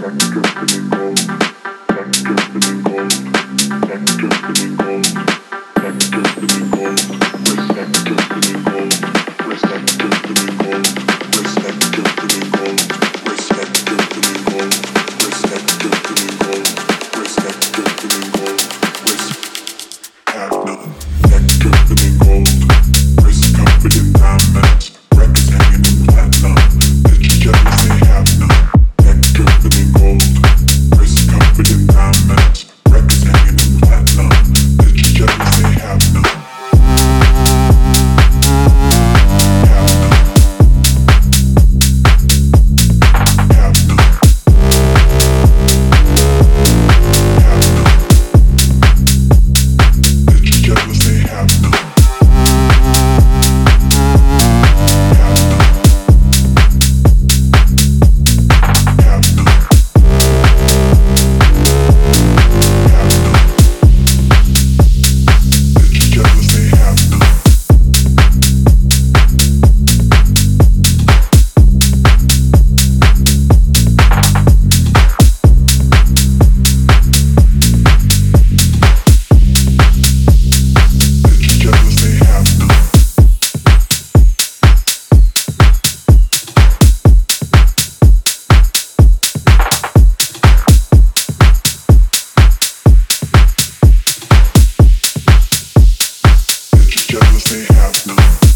Captain Gold, risk confident diamonds. jealousy have none.